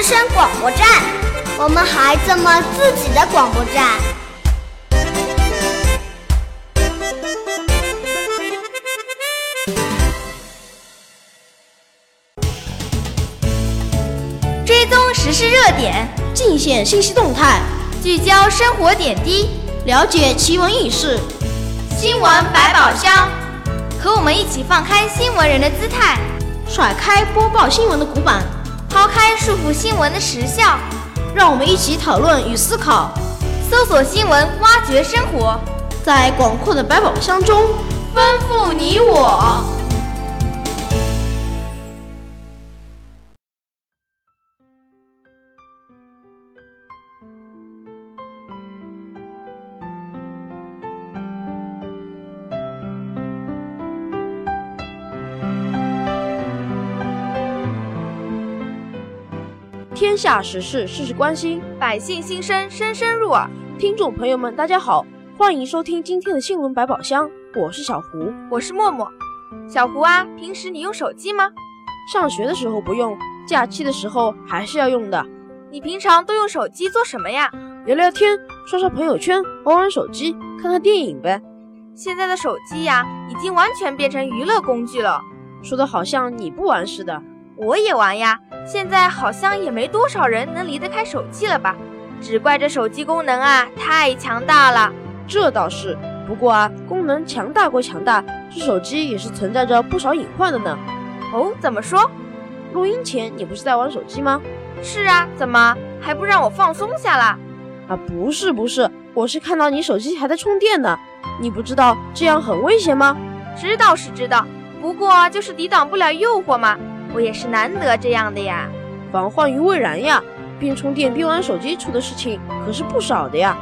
之声广播站，我们孩子们自己的广播站。追踪时事热点，尽显信息动态，聚焦生活点滴，了解奇闻异事。新闻百宝箱，和我们一起放开新闻人的姿态，甩开播报新闻的古板。抛开束缚新闻的时效，让我们一起讨论与思考，搜索新闻，挖掘生活，在广阔的百宝箱中丰富你我。天下时事，事事关心；百姓心声，声声入耳。听众朋友们，大家好，欢迎收听今天的新闻百宝箱。我是小胡，我是默默。小胡啊，平时你用手机吗？上学的时候不用，假期的时候还是要用的。你平常都用手机做什么呀？聊聊天，刷刷朋友圈，玩玩手机，看看电影呗。现在的手机呀，已经完全变成娱乐工具了。说的好像你不玩似的。我也玩呀，现在好像也没多少人能离得开手机了吧？只怪这手机功能啊太强大了。这倒是，不过啊，功能强大归强大，这手机也是存在着不少隐患的呢。哦，怎么说？录音前你不是在玩手机吗？是啊，怎么还不让我放松下啦？啊，不是不是，我是看到你手机还在充电呢。你不知道这样很危险吗？知道是知道，不过就是抵挡不了诱惑嘛。我也是难得这样的呀，防患于未然呀。边充电边玩手机出的事情可是不少的呀。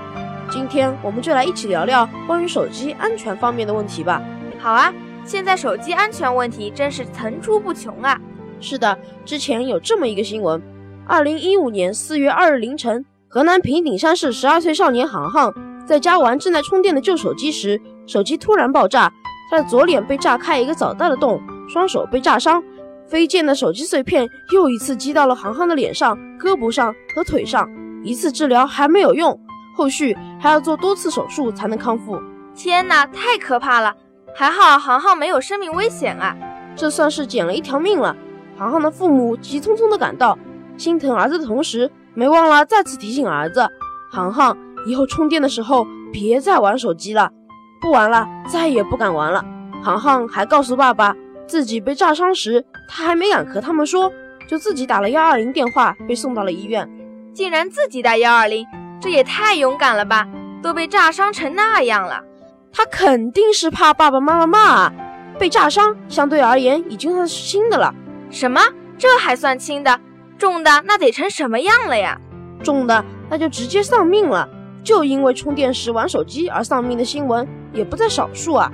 今天我们就来一起聊聊关于手机安全方面的问题吧。好啊，现在手机安全问题真是层出不穷啊。是的，之前有这么一个新闻：二零一五年四月二日凌晨，河南平顶山市十二岁少年航航在家玩正在充电的旧手机时，手机突然爆炸，他的左脸被炸开一个早大的洞，双手被炸伤。飞溅的手机碎片又一次击到了航航的脸上、胳膊上和腿上，一次治疗还没有用，后续还要做多次手术才能康复。天哪，太可怕了！还好航航没有生命危险啊，这算是捡了一条命了。航航的父母急匆匆地赶到，心疼儿子的同时，没忘了再次提醒儿子：航航，以后充电的时候别再玩手机了，不玩了，再也不敢玩了。航航还告诉爸爸。自己被炸伤时，他还没敢和他们说，就自己打了幺二零电话，被送到了医院。竟然自己打幺二零，这也太勇敢了吧！都被炸伤成那样了，他肯定是怕爸爸妈妈骂啊。被炸伤相对而言已经算是轻的了。什么？这还算轻的？重的那得成什么样了呀？重的那就直接丧命了。就因为充电时玩手机而丧命的新闻也不在少数啊。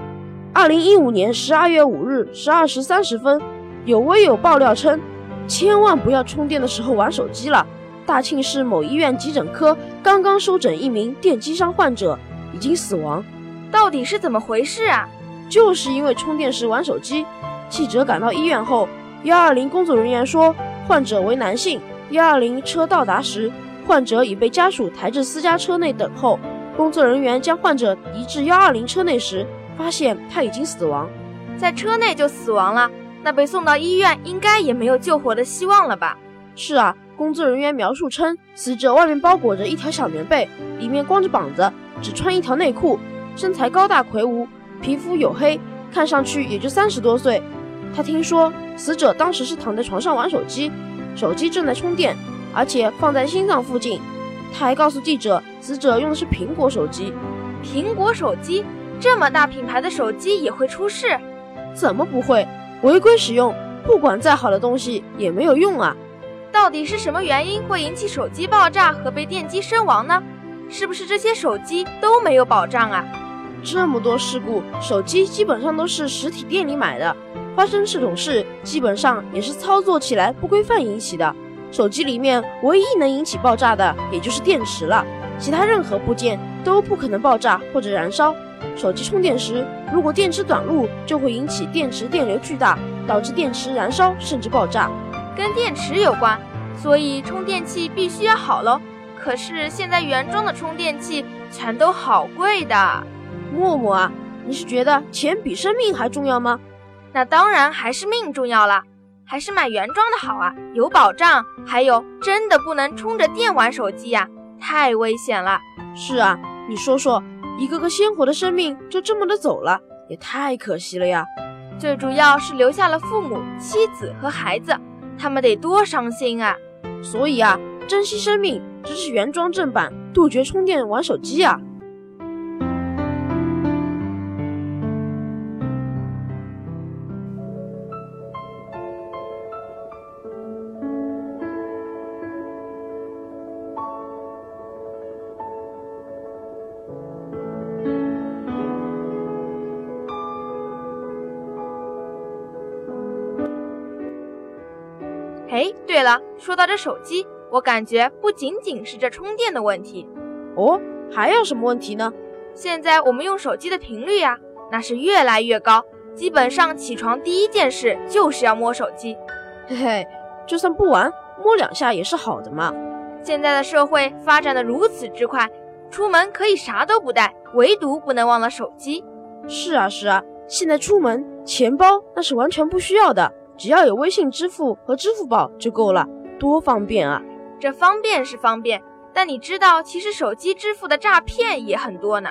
二零一五年十二月五日十二时三十分，有微友爆料称，千万不要充电的时候玩手机了。大庆市某医院急诊科刚刚收诊一名电击伤患者，已经死亡。到底是怎么回事啊？就是因为充电时玩手机。记者赶到医院后，幺二零工作人员说，患者为男性。幺二零车到达时，患者已被家属抬至私家车内等候。工作人员将患者移至幺二零车内时。发现他已经死亡，在车内就死亡了。那被送到医院，应该也没有救活的希望了吧？是啊，工作人员描述称，死者外面包裹着一条小棉被，里面光着膀子，只穿一条内裤，身材高大魁梧，皮肤黝黑，看上去也就三十多岁。他听说死者当时是躺在床上玩手机，手机正在充电，而且放在心脏附近。他还告诉记者，死者用的是苹果手机。苹果手机。这么大品牌的手机也会出事？怎么不会？违规使用，不管再好的东西也没有用啊！到底是什么原因会引起手机爆炸和被电击身亡呢？是不是这些手机都没有保障啊？这么多事故，手机基本上都是实体店里买的，发生这种事基本上也是操作起来不规范引起的。手机里面唯一能引起爆炸的，也就是电池了。其他任何部件都不可能爆炸或者燃烧。手机充电时，如果电池短路，就会引起电池电流巨大，导致电池燃烧甚至爆炸。跟电池有关，所以充电器必须要好喽。可是现在原装的充电器全都好贵的。默默啊，你是觉得钱比生命还重要吗？那当然还是命重要啦，还是买原装的好啊，有保障。还有，真的不能充着电玩手机呀，太危险了。是啊，你说说，一个个鲜活的生命就这么的走了，也太可惜了呀。最主要是留下了父母、妻子和孩子，他们得多伤心啊。所以啊，珍惜生命，支持原装正版，杜绝充电玩手机啊。对了，说到这手机，我感觉不仅仅是这充电的问题，哦，还有什么问题呢？现在我们用手机的频率呀，那是越来越高，基本上起床第一件事就是要摸手机。嘿嘿，就算不玩，摸两下也是好的嘛。现在的社会发展的如此之快，出门可以啥都不带，唯独不能忘了手机。是啊是啊，现在出门钱包那是完全不需要的。只要有微信支付和支付宝就够了，多方便啊！这方便是方便，但你知道，其实手机支付的诈骗也很多呢。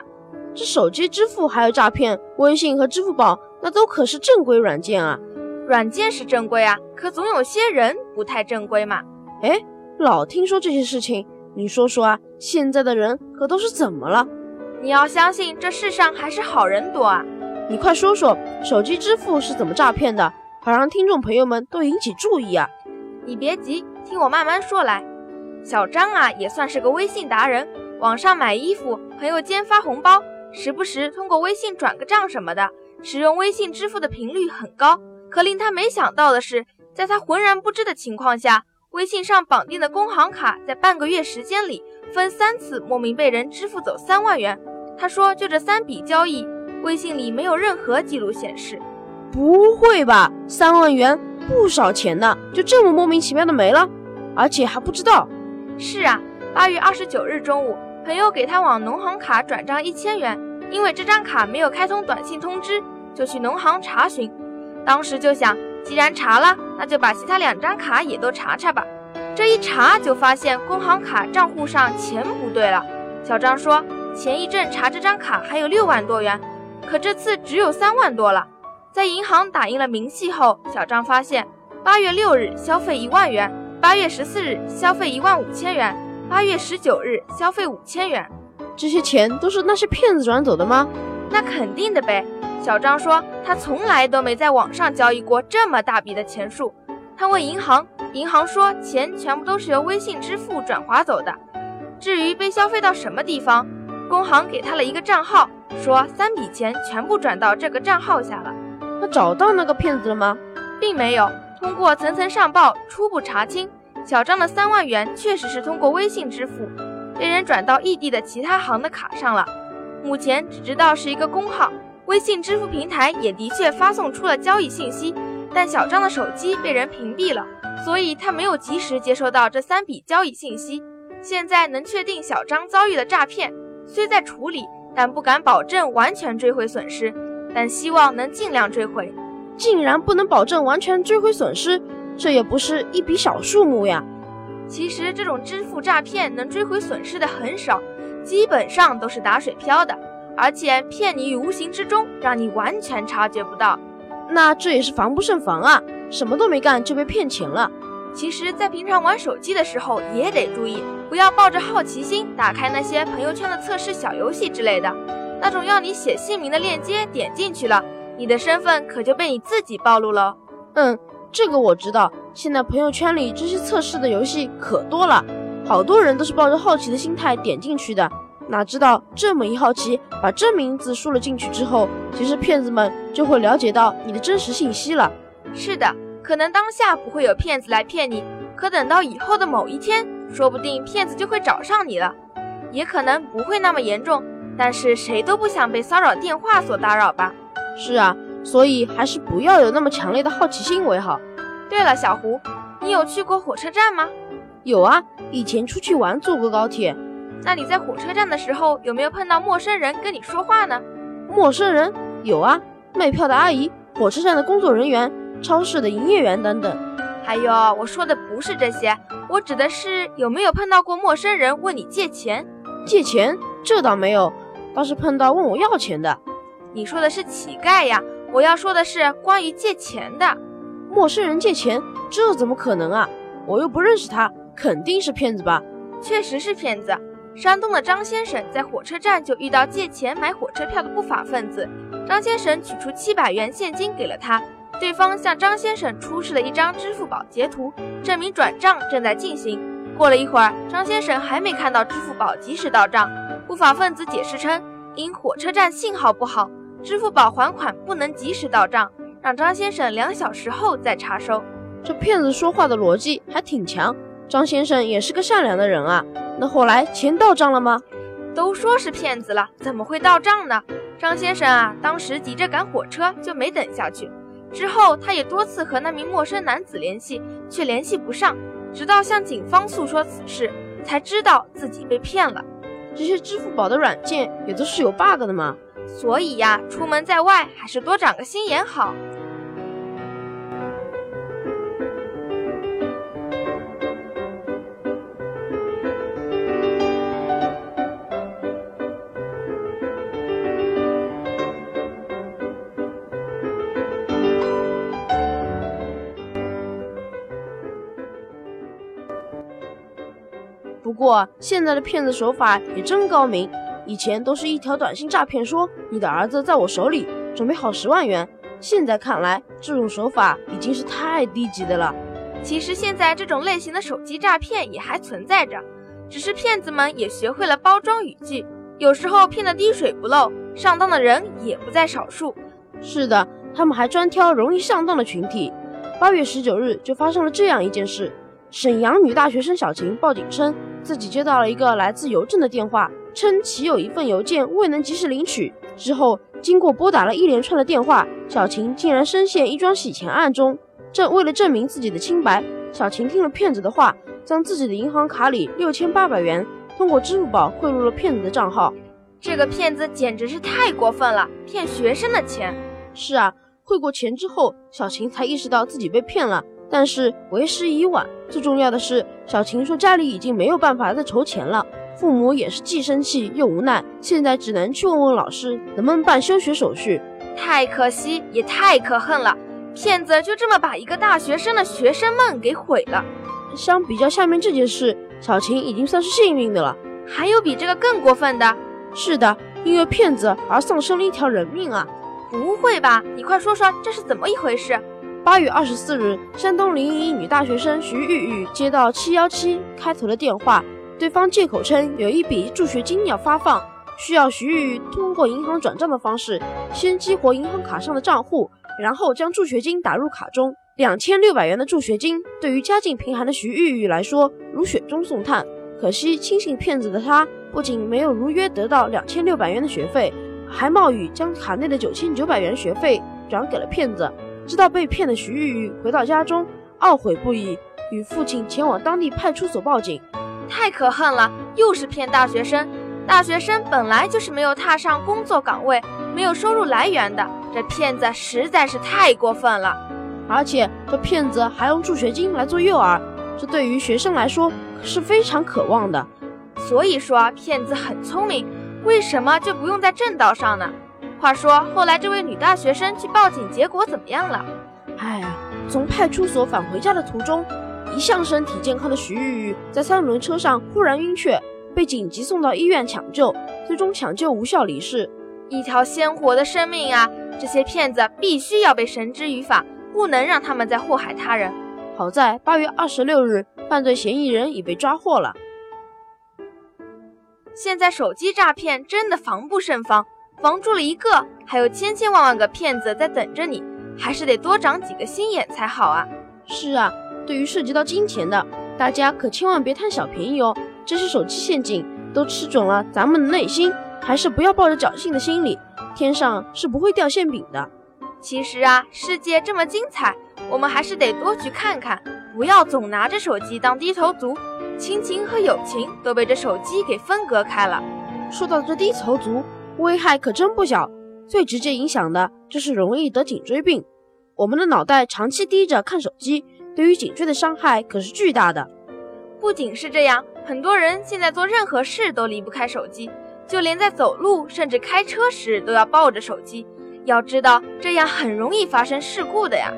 这手机支付还有诈骗，微信和支付宝那都可是正规软件啊。软件是正规啊，可总有些人不太正规嘛。哎，老听说这些事情，你说说啊，现在的人可都是怎么了？你要相信这世上还是好人多啊。你快说说，手机支付是怎么诈骗的？好让听众朋友们都引起注意啊！你别急，听我慢慢说来。小张啊，也算是个微信达人，网上买衣服，朋友间发红包，时不时通过微信转个账什么的，使用微信支付的频率很高。可令他没想到的是，在他浑然不知的情况下，微信上绑定的工行卡在半个月时间里分三次莫名被人支付走三万元。他说，就这三笔交易，微信里没有任何记录显示。不会吧，三万元不少钱呢，就这么莫名其妙的没了，而且还不知道。是啊，八月二十九日中午，朋友给他往农行卡转账一千元，因为这张卡没有开通短信通知，就去农行查询。当时就想，既然查了，那就把其他两张卡也都查查吧。这一查就发现工行卡账户上钱不对了。小张说，前一阵查这张卡还有六万多元，可这次只有三万多了。在银行打印了明细后，小张发现，八月六日消费一万元，八月十四日消费一万五千元，八月十九日消费五千元，这些钱都是那些骗子转走的吗？那肯定的呗。小张说，他从来都没在网上交易过这么大笔的钱数。他问银行，银行说钱全部都是由微信支付转划走的。至于被消费到什么地方，工行给他了一个账号，说三笔钱全部转到这个账号下了。他找到那个骗子了吗？并没有。通过层层上报，初步查清，小张的三万元确实是通过微信支付，被人转到异地的其他行的卡上了。目前只知道是一个工号，微信支付平台也的确发送出了交易信息，但小张的手机被人屏蔽了，所以他没有及时接收到这三笔交易信息。现在能确定小张遭遇了诈骗，虽在处理，但不敢保证完全追回损失。但希望能尽量追回，竟然不能保证完全追回损失，这也不是一笔小数目呀。其实这种支付诈骗能追回损失的很少，基本上都是打水漂的，而且骗你于无形之中，让你完全察觉不到。那这也是防不胜防啊，什么都没干就被骗钱了。其实，在平常玩手机的时候也得注意，不要抱着好奇心打开那些朋友圈的测试小游戏之类的。那种要你写姓名的链接点进去了，你的身份可就被你自己暴露了。嗯，这个我知道。现在朋友圈里这些测试的游戏可多了，好多人都是抱着好奇的心态点进去的。哪知道这么一好奇，把真名字输了进去之后，其实骗子们就会了解到你的真实信息了。是的，可能当下不会有骗子来骗你，可等到以后的某一天，说不定骗子就会找上你了。也可能不会那么严重，但是谁都不想被骚扰电话所打扰吧？是啊，所以还是不要有那么强烈的好奇心为好。对了，小胡，你有去过火车站吗？有啊，以前出去玩坐过高铁。那你在火车站的时候有没有碰到陌生人跟你说话呢？陌生人有啊，卖票的阿姨、火车站的工作人员、超市的营业员等等。还有，我说的不是这些，我指的是有没有碰到过陌生人问你借钱？借钱？这倒没有，倒是碰到问我要钱的。你说的是乞丐呀，我要说的是关于借钱的。陌生人借钱，这怎么可能啊？我又不认识他，肯定是骗子吧？确实是骗子。山东的张先生在火车站就遇到借钱买火车票的不法分子，张先生取出七百元现金给了他，对方向张先生出示了一张支付宝截图，证明转账正在进行。过了一会儿，张先生还没看到支付宝及时到账，不法分子解释称，因火车站信号不好，支付宝还款不能及时到账，让张先生两小时后再查收。这骗子说话的逻辑还挺强，张先生也是个善良的人啊。那后来钱到账了吗？都说是骗子了，怎么会到账呢？张先生啊，当时急着赶火车，就没等下去。之后他也多次和那名陌生男子联系，却联系不上，直到向警方诉说此事，才知道自己被骗了。这些支付宝的软件也都是有 bug 的嘛，所以呀，出门在外还是多长个心眼好。现在的骗子手法也真高明，以前都是一条短信诈骗，说你的儿子在我手里，准备好十万元。现在看来，这种手法已经是太低级的了。其实现在这种类型的手机诈骗也还存在着，只是骗子们也学会了包装语句，有时候骗得滴水不漏，上当的人也不在少数。是的，他们还专挑容易上当的群体。八月十九日就发生了这样一件事：沈阳女大学生小琴报警称。自己接到了一个来自邮政的电话，称其有一份邮件未能及时领取。之后，经过拨打了一连串的电话，小琴竟然深陷一桩洗钱案中。正为了证明自己的清白，小琴听了骗子的话，将自己的银行卡里六千八百元通过支付宝汇入了骗子的账号。这个骗子简直是太过分了，骗学生的钱。是啊，汇过钱之后，小琴才意识到自己被骗了。但是为时已晚。最重要的是，小琴说家里已经没有办法再筹钱了，父母也是既生气又无奈，现在只能去问问老师能不能办休学手续。太可惜，也太可恨了！骗子就这么把一个大学生的学生梦给毁了。相比较下面这件事，小琴已经算是幸运的了。还有比这个更过分的？是的，因为骗子而丧生了一条人命啊！不会吧？你快说说这是怎么一回事？八月二十四日，山东临沂女大学生徐玉玉接到七幺七开头的电话，对方借口称有一笔助学金要发放，需要徐玉玉通过银行转账的方式先激活银行卡上的账户，然后将助学金打入卡中。两千六百元的助学金对于家境贫寒的徐玉玉来说如雪中送炭，可惜轻信骗子的她不仅没有如约得到两千六百元的学费，还冒雨将卡内的九千九百元学费转给了骗子。知道被骗的徐玉玉回到家中，懊悔不已，与父亲前往当地派出所报警。太可恨了，又是骗大学生！大学生本来就是没有踏上工作岗位、没有收入来源的，这骗子实在是太过分了。而且这骗子还用助学金来做诱饵，这对于学生来说是非常渴望的。所以说骗子很聪明，为什么就不用在正道上呢？话说，后来这位女大学生去报警，结果怎么样了？哎呀，从派出所返回家的途中，一向身体健康的徐玉玉在三轮车上忽然晕厥，被紧急送到医院抢救，最终抢救无效离世。一条鲜活的生命啊！这些骗子必须要被绳之于法，不能让他们再祸害他人。好在八月二十六日，犯罪嫌疑人已被抓获了。现在手机诈骗真的防不胜防。防住了一个，还有千千万万个骗子在等着你，还是得多长几个心眼才好啊！是啊，对于涉及到金钱的，大家可千万别贪小便宜哦。这些手机陷阱，都吃准了咱们的内心，还是不要抱着侥幸的心理。天上是不会掉馅饼的。其实啊，世界这么精彩，我们还是得多去看看，不要总拿着手机当低头族。亲情和友情都被这手机给分隔开了。说到这低头族，危害可真不小。最直接影响的就是容易得颈椎病。我们的脑袋长期低着看手机，对于颈椎的伤害可是巨大的。不仅是这样，很多人现在做任何事都离不开手机，就连在走路甚至开车时都要抱着手机。要知道，这样很容易发生事故的呀。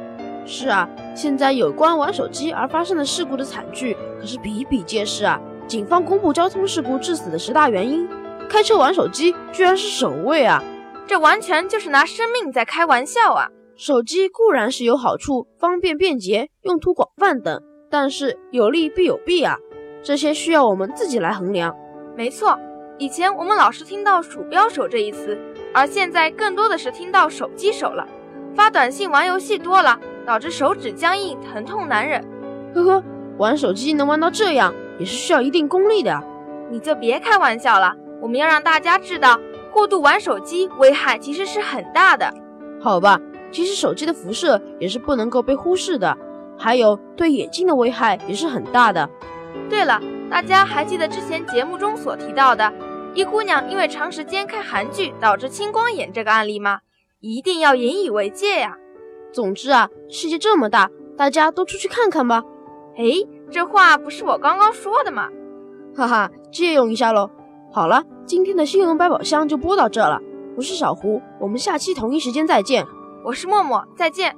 是啊，现在有关玩手机而发生的事故的惨剧可是比比皆是啊！警方公布交通事故致死的十大原因，开车玩手机居然是首位啊！这完全就是拿生命在开玩笑啊！手机固然是有好处，方便便捷，用途广泛等，但是有利必有弊啊！这些需要我们自己来衡量。没错，以前我们老是听到“鼠标手”这一词，而现在更多的是听到“手机手”了。发短信、玩游戏多了。导致手指僵硬、疼痛难忍。呵呵，玩手机能玩到这样，也是需要一定功力的呀。你就别开玩笑了。我们要让大家知道，过度玩手机危害其实是很大的。好吧，其实手机的辐射也是不能够被忽视的，还有对眼睛的危害也是很大的。对了，大家还记得之前节目中所提到的一姑娘因为长时间看韩剧导致青光眼这个案例吗？一定要引以为戒呀！总之啊，世界这么大，大家都出去看看吧。诶，这话不是我刚刚说的吗？哈哈，借用一下喽。好了，今天的新闻百宝箱就播到这了。我是小胡，我们下期同一时间再见。我是默默，再见。